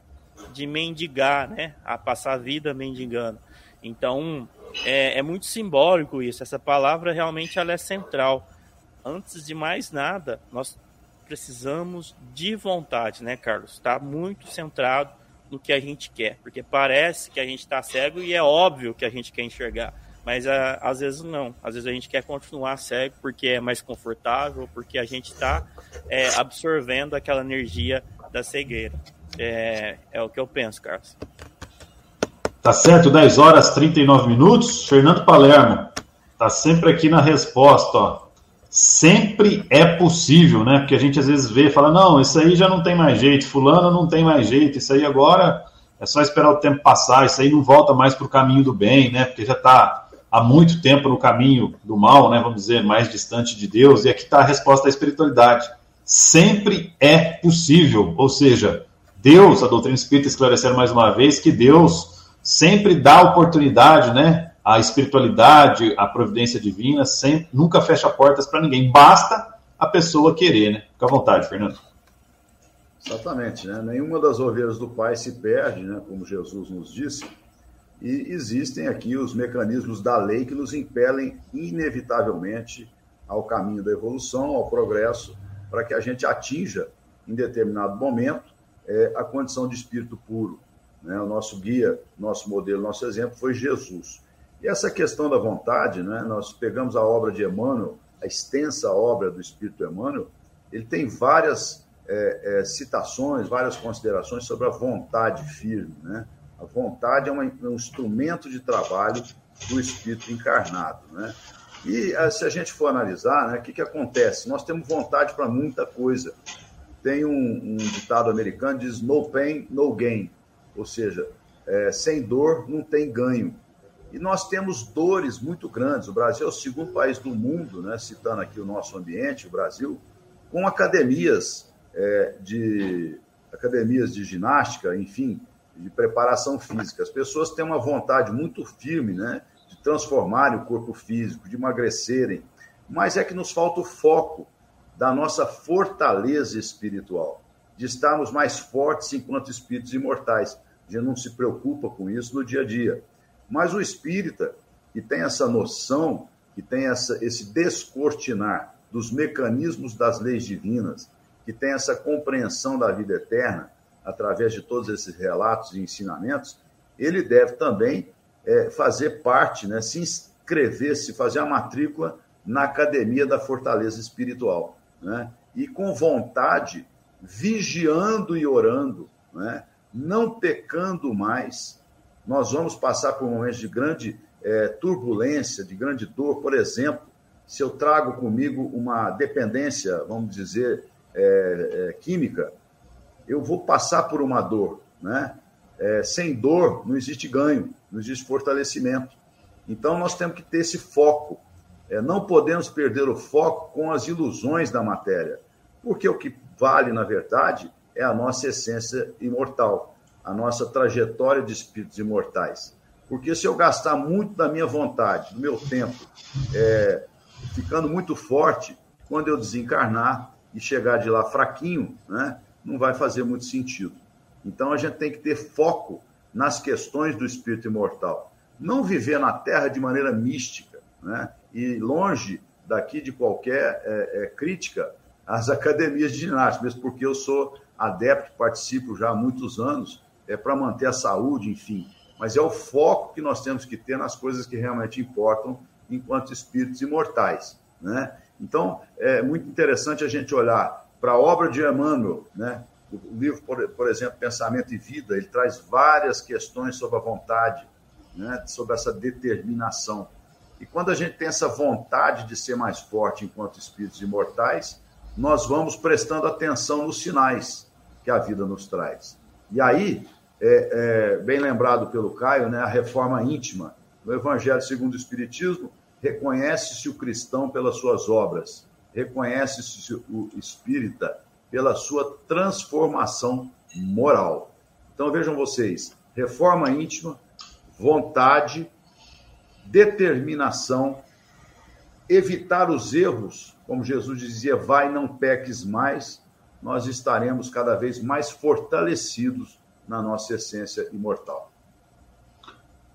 de mendigar, né? A passar a vida mendigando. Então, é, é, muito simbólico isso. Essa palavra realmente ela é central. Antes de mais nada, nós precisamos de vontade, né, Carlos? Está muito centrado no que a gente quer, porque parece que a gente está cego e é óbvio que a gente quer enxergar, mas a, às vezes não. Às vezes a gente quer continuar cego porque é mais confortável, porque a gente está é, absorvendo aquela energia da cegueira. É, é o que eu penso, Carlos. Tá certo, 10 horas 39 minutos. Fernando Palermo tá sempre aqui na resposta, ó sempre é possível, né? Porque a gente às vezes vê e fala, não, isso aí já não tem mais jeito, fulano não tem mais jeito, isso aí agora é só esperar o tempo passar, isso aí não volta mais para o caminho do bem, né? Porque já está há muito tempo no caminho do mal, né? Vamos dizer, mais distante de Deus, e aqui está a resposta da espiritualidade. Sempre é possível, ou seja, Deus, a doutrina espírita esclarecer mais uma vez que Deus sempre dá oportunidade, né? A espiritualidade, a providência divina, sempre, nunca fecha portas para ninguém. Basta a pessoa querer, né? Fica à vontade, Fernando. Exatamente, né? Nenhuma das ovelhas do Pai se perde, né? Como Jesus nos disse. E existem aqui os mecanismos da lei que nos impelem inevitavelmente ao caminho da evolução, ao progresso, para que a gente atinja, em determinado momento, é, a condição de espírito puro. Né? O nosso guia, nosso modelo, nosso exemplo foi Jesus. E essa questão da vontade, né? nós pegamos a obra de Emmanuel, a extensa obra do Espírito Emmanuel, ele tem várias é, é, citações, várias considerações sobre a vontade firme. Né? A vontade é um, um instrumento de trabalho do Espírito encarnado. Né? E é, se a gente for analisar, né, o que, que acontece? Nós temos vontade para muita coisa. Tem um, um ditado americano que diz no pain, no gain. Ou seja, é, sem dor não tem ganho. E nós temos dores muito grandes. O Brasil é o segundo país do mundo, né, citando aqui o nosso ambiente, o Brasil, com academias é, de academias de ginástica, enfim, de preparação física. As pessoas têm uma vontade muito firme, né, de transformarem o corpo físico, de emagrecerem, mas é que nos falta o foco da nossa fortaleza espiritual, de estarmos mais fortes enquanto espíritos imortais. A gente não se preocupa com isso no dia a dia. Mas o espírita, que tem essa noção, que tem essa, esse descortinar dos mecanismos das leis divinas, que tem essa compreensão da vida eterna, através de todos esses relatos e ensinamentos, ele deve também é, fazer parte, né, se inscrever, se fazer a matrícula na Academia da Fortaleza Espiritual. Né? E com vontade, vigiando e orando, né? não pecando mais. Nós vamos passar por momentos de grande é, turbulência, de grande dor. Por exemplo, se eu trago comigo uma dependência, vamos dizer, é, é, química, eu vou passar por uma dor. Né? É, sem dor não existe ganho, não existe fortalecimento. Então nós temos que ter esse foco. É, não podemos perder o foco com as ilusões da matéria, porque o que vale, na verdade, é a nossa essência imortal, a nossa trajetória de espíritos imortais. Porque se eu gastar muito da minha vontade, do meu tempo, é, ficando muito forte, quando eu desencarnar e chegar de lá fraquinho, né, não vai fazer muito sentido. Então a gente tem que ter foco nas questões do espírito imortal. Não viver na Terra de maneira mística, né? e longe daqui de qualquer é, é, crítica às academias de ginástica, mesmo porque eu sou adepto, participo já há muitos anos, é para manter a saúde, enfim. Mas é o foco que nós temos que ter nas coisas que realmente importam enquanto espíritos imortais. Né? Então, é muito interessante a gente olhar para a obra de Emmanuel, né? O livro, por, por, exemplo, Pensamento e Vida, ele traz várias questões sobre a vontade, né? sobre essa determinação. E quando a gente tem essa vontade de ser mais forte enquanto espíritos imortais, nós vamos prestando atenção nos sinais que a vida nos traz. E aí, é, é, bem lembrado pelo Caio, né, a reforma íntima. No Evangelho segundo o Espiritismo, reconhece-se o cristão pelas suas obras, reconhece-se o espírita pela sua transformação moral. Então vejam vocês: reforma íntima, vontade, determinação, evitar os erros, como Jesus dizia, vai, não peques mais, nós estaremos cada vez mais fortalecidos na nossa essência imortal.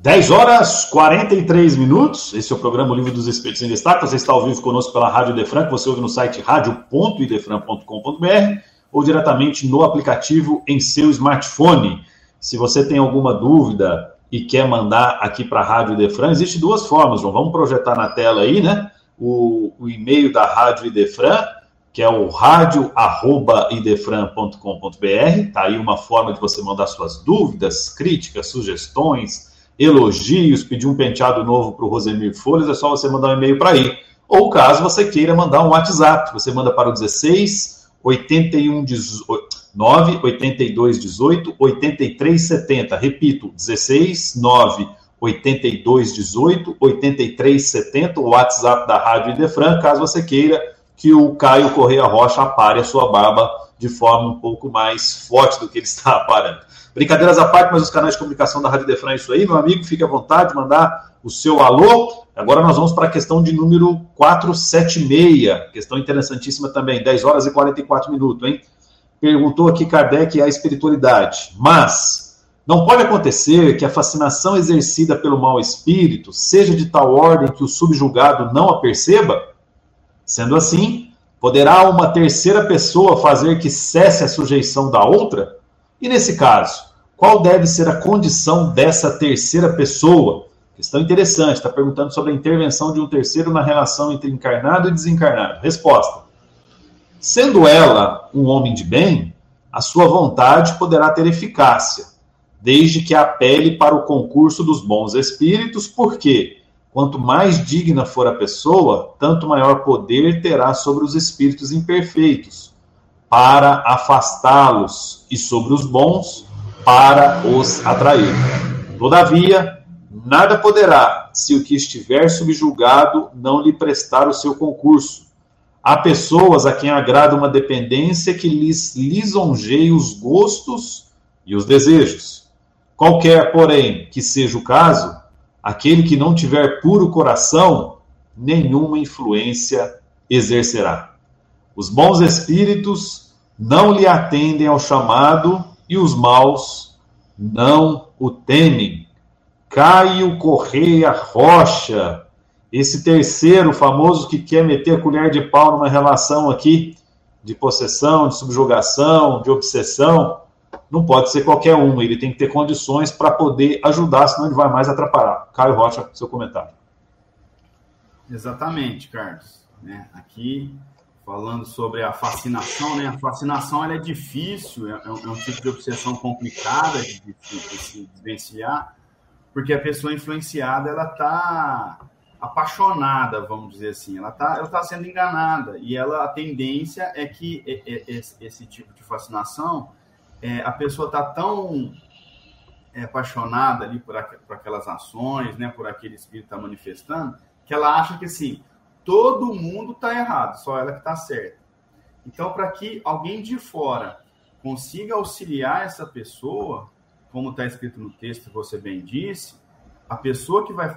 10 horas 43 minutos. Esse é o programa Livro dos Espíritos em Destaque. Você está ao vivo conosco pela Rádio Idefran, que você ouve no site radio.idefran.com.br ou diretamente no aplicativo em seu smartphone. Se você tem alguma dúvida e quer mandar aqui para a Rádio Idefran, existe duas formas, João. Vamos projetar na tela aí, né? O, o e-mail da Rádio Idefran, que é o radio@idefran.com.br. Tá aí uma forma de você mandar suas dúvidas, críticas, sugestões, elogios, pedir um penteado novo para o Rosemir Folhas, é só você mandar um e-mail para aí. Ou caso você queira mandar um WhatsApp, você manda para o 16 81 18, 9 82 18 83 70. Repito, 16 9 82 18 83 70, o WhatsApp da Rádio Idefran, caso você queira que o Caio Correia Rocha apare a sua barba de forma um pouco mais forte do que ele está aparando. Brincadeiras à parte, mas os canais de comunicação da Rádio Defran é isso aí, meu amigo, fique à vontade de mandar o seu alô. Agora nós vamos para a questão de número 476, questão interessantíssima também, 10 horas e 44 minutos, hein? Perguntou aqui Kardec a espiritualidade, mas não pode acontecer que a fascinação exercida pelo mau espírito seja de tal ordem que o subjugado não a perceba? Sendo assim, poderá uma terceira pessoa fazer que cesse a sujeição da outra? E nesse caso, qual deve ser a condição dessa terceira pessoa? Questão interessante, está perguntando sobre a intervenção de um terceiro na relação entre encarnado e desencarnado. Resposta: Sendo ela um homem de bem, a sua vontade poderá ter eficácia, desde que apele para o concurso dos bons espíritos, porque quanto mais digna for a pessoa, tanto maior poder terá sobre os espíritos imperfeitos, para afastá-los, e sobre os bons, para os atrair. Todavia, nada poderá, se o que estiver subjugado não lhe prestar o seu concurso. Há pessoas a quem agrada uma dependência que lhes lisonjeie os gostos e os desejos. Qualquer, porém, que seja o caso, aquele que não tiver puro coração, nenhuma influência exercerá. Os bons espíritos não lhe atendem ao chamado e os maus não o temem. Caio Correia Rocha, esse terceiro famoso que quer meter a colher de pau numa relação aqui de possessão, de subjugação, de obsessão, não pode ser qualquer um, ele tem que ter condições para poder ajudar, senão ele vai mais atrapalhar. Caio Rocha, seu comentário. Exatamente, Carlos. Né? Aqui falando sobre a fascinação, né? A fascinação é difícil, é, é, um, é um tipo de obsessão complicada de, de, de, se vivenciar, porque a pessoa influenciada ela está apaixonada, vamos dizer assim, ela está ela tá sendo enganada e ela a tendência é que esse, esse tipo de fascinação é, a pessoa está tão é, apaixonada ali por, por aquelas ações, né, por aquele espírito que está manifestando, que ela acha que assim todo mundo está errado, só ela que está certa. Então, para que alguém de fora consiga auxiliar essa pessoa, como está escrito no texto, você bem disse, a pessoa que vai,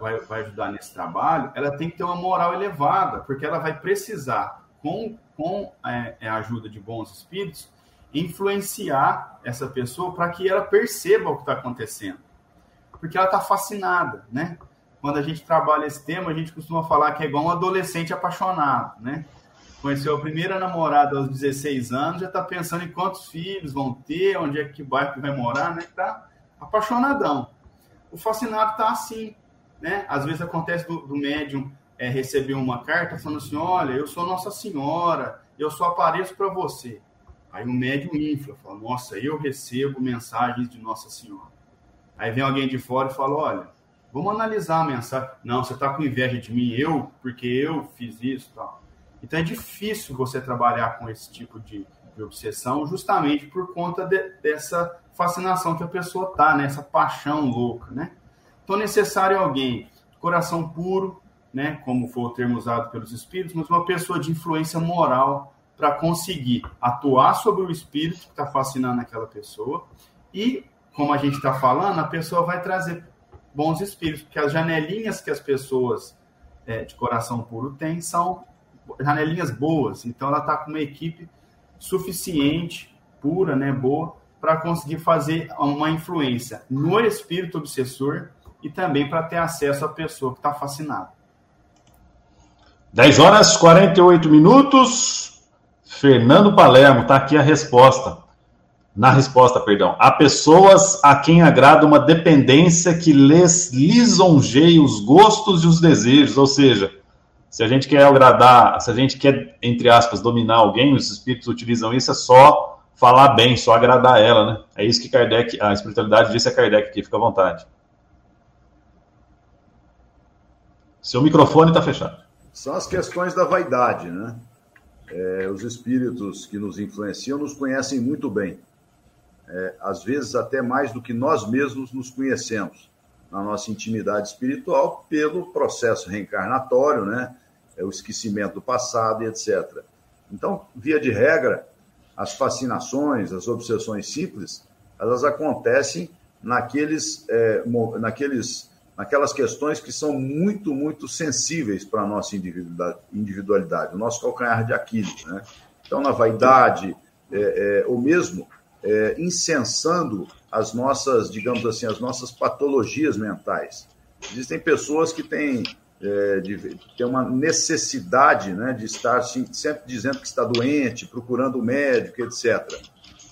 vai, vai ajudar nesse trabalho, ela tem que ter uma moral elevada, porque ela vai precisar, com, com é, é a ajuda de bons espíritos, influenciar essa pessoa para que ela perceba o que está acontecendo. Porque ela está fascinada, né? quando a gente trabalha esse tema, a gente costuma falar que é igual um adolescente apaixonado, né? Conheceu a primeira namorada aos 16 anos, já está pensando em quantos filhos vão ter, onde é que bairro vai morar, né? Tá apaixonadão. O fascinado está assim, né? Às vezes acontece do, do médium é, receber uma carta falando assim, olha, eu sou Nossa Senhora, eu só apareço para você. Aí o médium infla, fala, nossa, eu recebo mensagens de Nossa Senhora. Aí vem alguém de fora e fala, olha, Vamos analisar a mensagem. Não, você está com inveja de mim, eu, porque eu fiz isso tal. Então é difícil você trabalhar com esse tipo de, de obsessão, justamente por conta de, dessa fascinação que a pessoa tá, né? Essa paixão louca, né? Então é necessário alguém coração puro, né? Como foi o termo usado pelos espíritos, mas uma pessoa de influência moral para conseguir atuar sobre o espírito que está fascinando aquela pessoa e, como a gente está falando, a pessoa vai trazer bons espíritos, porque as janelinhas que as pessoas é, de coração puro têm são janelinhas boas. Então ela está com uma equipe suficiente, pura, né, boa, para conseguir fazer uma influência no espírito obsessor e também para ter acesso à pessoa que está fascinada. 10 horas 48 minutos. Fernando Palermo, está aqui a resposta na resposta, perdão. Há pessoas a quem agrada uma dependência que lhes lisonjeie os gostos e os desejos, ou seja, se a gente quer agradar, se a gente quer, entre aspas, dominar alguém, os espíritos utilizam isso, é só falar bem, só agradar ela, né? É isso que Kardec, a espiritualidade disse a Kardec aqui, fica à vontade. Seu microfone está fechado. São as questões da vaidade, né? É, os espíritos que nos influenciam nos conhecem muito bem é, às vezes até mais do que nós mesmos nos conhecemos na nossa intimidade espiritual pelo processo reencarnatório, né? é, o esquecimento do passado e etc. Então, via de regra, as fascinações, as obsessões simples, elas acontecem naqueles, é, naqueles, naquelas questões que são muito, muito sensíveis para a nossa individualidade, o nosso calcanhar de Aquiles. Né? Então, na vaidade, é, é, ou mesmo é, incensando as nossas, digamos assim, as nossas patologias mentais. Existem pessoas que têm, é, de, têm uma necessidade né, de estar assim, sempre dizendo que está doente, procurando o médico, etc.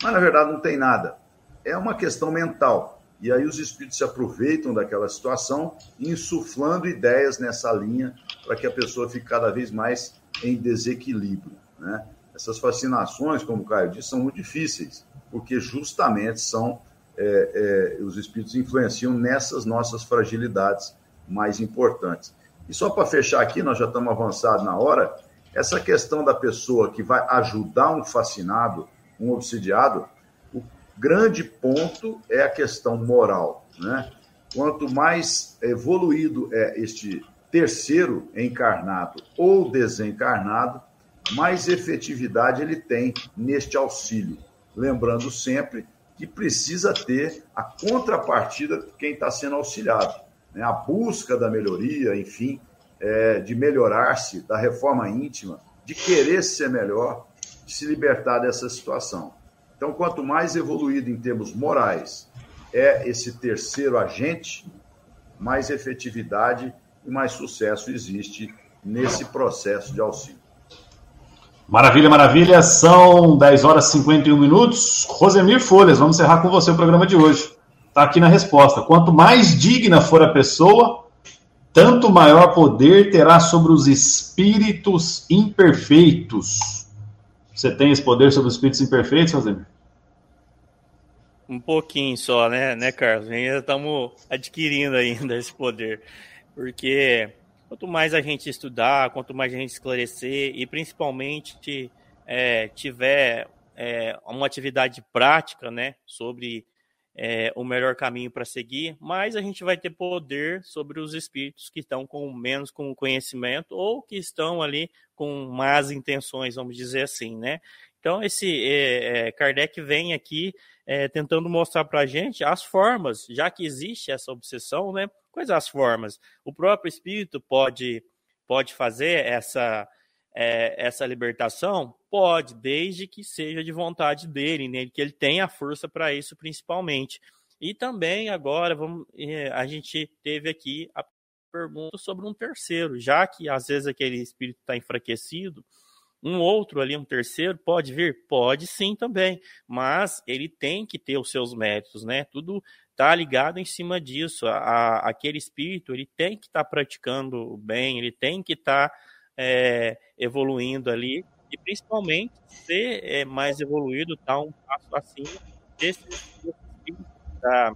Mas, na verdade, não tem nada. É uma questão mental. E aí os espíritos se aproveitam daquela situação, insuflando ideias nessa linha para que a pessoa fique cada vez mais em desequilíbrio. Né? Essas fascinações, como o Caio disse, são muito difíceis, porque justamente são é, é, os espíritos influenciam nessas nossas fragilidades mais importantes. E só para fechar aqui, nós já estamos avançados na hora, essa questão da pessoa que vai ajudar um fascinado, um obsidiado, grande ponto é a questão moral. Né? Quanto mais evoluído é este terceiro encarnado ou desencarnado, mais efetividade ele tem neste auxílio. Lembrando sempre que precisa ter a contrapartida de quem está sendo auxiliado. Né? A busca da melhoria, enfim, é, de melhorar-se, da reforma íntima, de querer ser melhor, de se libertar dessa situação. Então, quanto mais evoluído em termos morais é esse terceiro agente, mais efetividade e mais sucesso existe nesse processo de auxílio. Maravilha, maravilha. São 10 horas e 51 minutos. Rosemir Folhas, vamos encerrar com você o programa de hoje. Está aqui na resposta. Quanto mais digna for a pessoa, tanto maior poder terá sobre os espíritos imperfeitos. Você tem esse poder sobre os espíritos imperfeitos, Rosemir? Um pouquinho só, né, né, Carlos? Ainda estamos adquirindo ainda esse poder. Porque quanto mais a gente estudar, quanto mais a gente esclarecer e principalmente é, tiver é, uma atividade prática, né, sobre é, o melhor caminho para seguir, mais a gente vai ter poder sobre os espíritos que estão com menos com conhecimento ou que estão ali com más intenções, vamos dizer assim, né? Então esse é, é, Kardec vem aqui é, tentando mostrar para a gente as formas, já que existe essa obsessão, né? Quais as formas? O próprio espírito pode, pode fazer essa, é, essa libertação? Pode, desde que seja de vontade dele, né? que ele tenha força para isso, principalmente. E também agora vamos, é, a gente teve aqui a pergunta sobre um terceiro, já que às vezes aquele espírito está enfraquecido, um outro ali, um terceiro, pode vir? Pode sim também, mas ele tem que ter os seus méritos, né? Tudo está ligado em cima disso. A, a, aquele espírito ele tem que estar tá praticando bem, ele tem que estar tá, é, evoluindo ali e principalmente ser é, mais evoluído, tá um passo acima desse espírito que está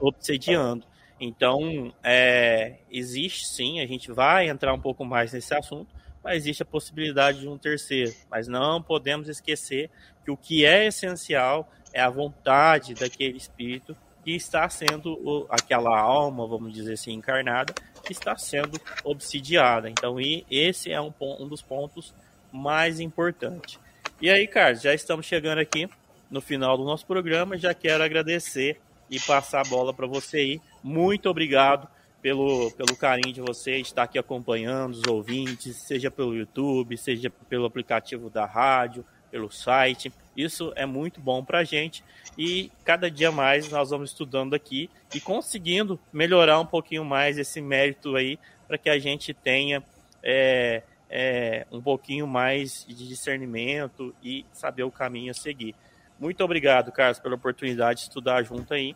obsediando. Então, é, existe sim, a gente vai entrar um pouco mais nesse assunto, mas existe a possibilidade de um terceiro. Mas não podemos esquecer que o que é essencial é a vontade daquele espírito que está sendo aquela alma, vamos dizer assim, encarnada, que está sendo obsidiada. Então, e esse é um, um dos pontos mais importantes. E aí, Carlos, já estamos chegando aqui no final do nosso programa. Já quero agradecer e passar a bola para você aí. Muito obrigado pelo, pelo carinho de você estar aqui acompanhando os ouvintes, seja pelo YouTube, seja pelo aplicativo da rádio, pelo site. Isso é muito bom para a gente e cada dia mais nós vamos estudando aqui e conseguindo melhorar um pouquinho mais esse mérito aí para que a gente tenha é, é, um pouquinho mais de discernimento e saber o caminho a seguir. Muito obrigado, Carlos, pela oportunidade de estudar junto aí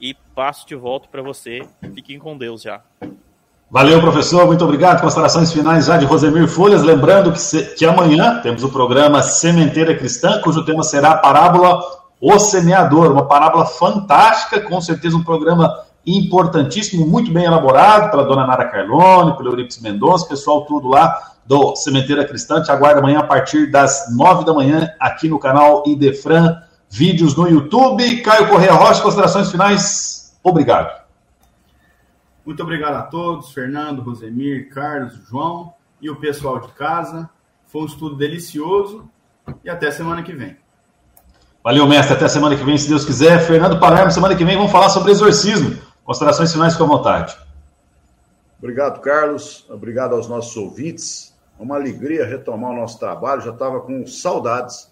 e passo de volta para você. Fiquem com Deus já. Valeu, professor. Muito obrigado. Considerações finais já de Rosemir Folhas. Lembrando que, se, que amanhã temos o programa Sementeira Cristã, cujo tema será a parábola O Semeador. Uma parábola fantástica, com certeza um programa importantíssimo, muito bem elaborado pela dona Nara Carlone, pelo Euripides Mendonça, pessoal tudo lá do Sementeira Cristã. Te aguarda amanhã a partir das nove da manhã aqui no canal Idefran, vídeos no YouTube. Caio Correia Rocha, considerações finais. Obrigado. Muito obrigado a todos, Fernando, Rosemir, Carlos, João. e o pessoal de casa. Foi um estudo delicioso e até semana que vem. Valeu, mestre. Até semana que vem, se Deus quiser. Fernando Palermo, semana que vem vamos falar sobre exorcismo. Considerações finais, com a vontade. Obrigado, Carlos. Obrigado aos nossos ouvintes. Uma alegria retomar o nosso trabalho. Já estava com saudades,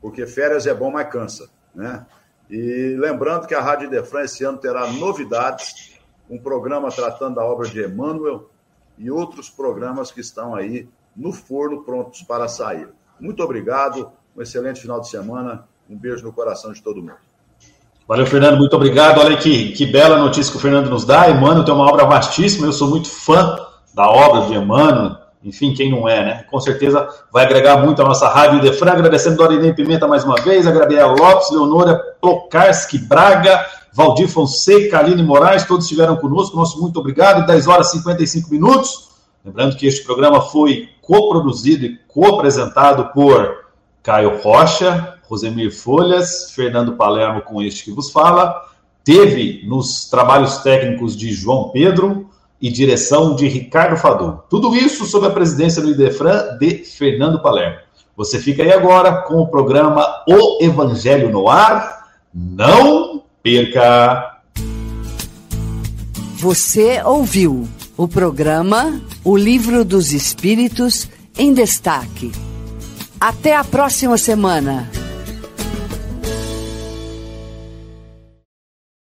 porque férias é bom, mas cansa, né? E lembrando que a Rádio Defran esse ano terá novidades, um programa tratando da obra de Emmanuel e outros programas que estão aí no forno prontos para sair. Muito obrigado, um excelente final de semana, um beijo no coração de todo mundo. Valeu, Fernando, muito obrigado. Olha que, que bela notícia que o Fernando nos dá. Emmanuel tem uma obra vastíssima, eu sou muito fã da obra de Emmanuel. Enfim, quem não é, né? Com certeza vai agregar muito a nossa rádio Defran. Agradecendo Dorinei Pimenta mais uma vez, a Gabriela Lopes, Leonora Plokarski Braga, Valdir Fonseca, Aline Moraes, todos estiveram conosco. Nosso muito obrigado. 10 horas e 55 minutos. Lembrando que este programa foi coproduzido e co-apresentado por Caio Rocha, Rosemir Folhas, Fernando Palermo com este que vos fala. Teve nos trabalhos técnicos de João Pedro e direção de Ricardo Fadu. Tudo isso sob a presidência do Idefran de Fernando Palermo. Você fica aí agora com o programa O Evangelho no Ar. Não perca! Você ouviu o programa O Livro dos Espíritos em Destaque. Até a próxima semana.